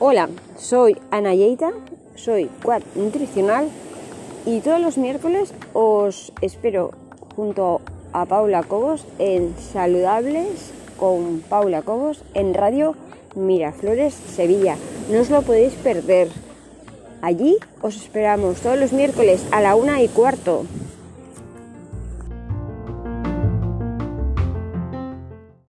Hola, soy Ana Yeita, soy Quad Nutricional y todos los miércoles os espero junto a Paula Cobos en Saludables con Paula Cobos en Radio Miraflores, Sevilla. No os lo podéis perder. Allí os esperamos todos los miércoles a la una y cuarto.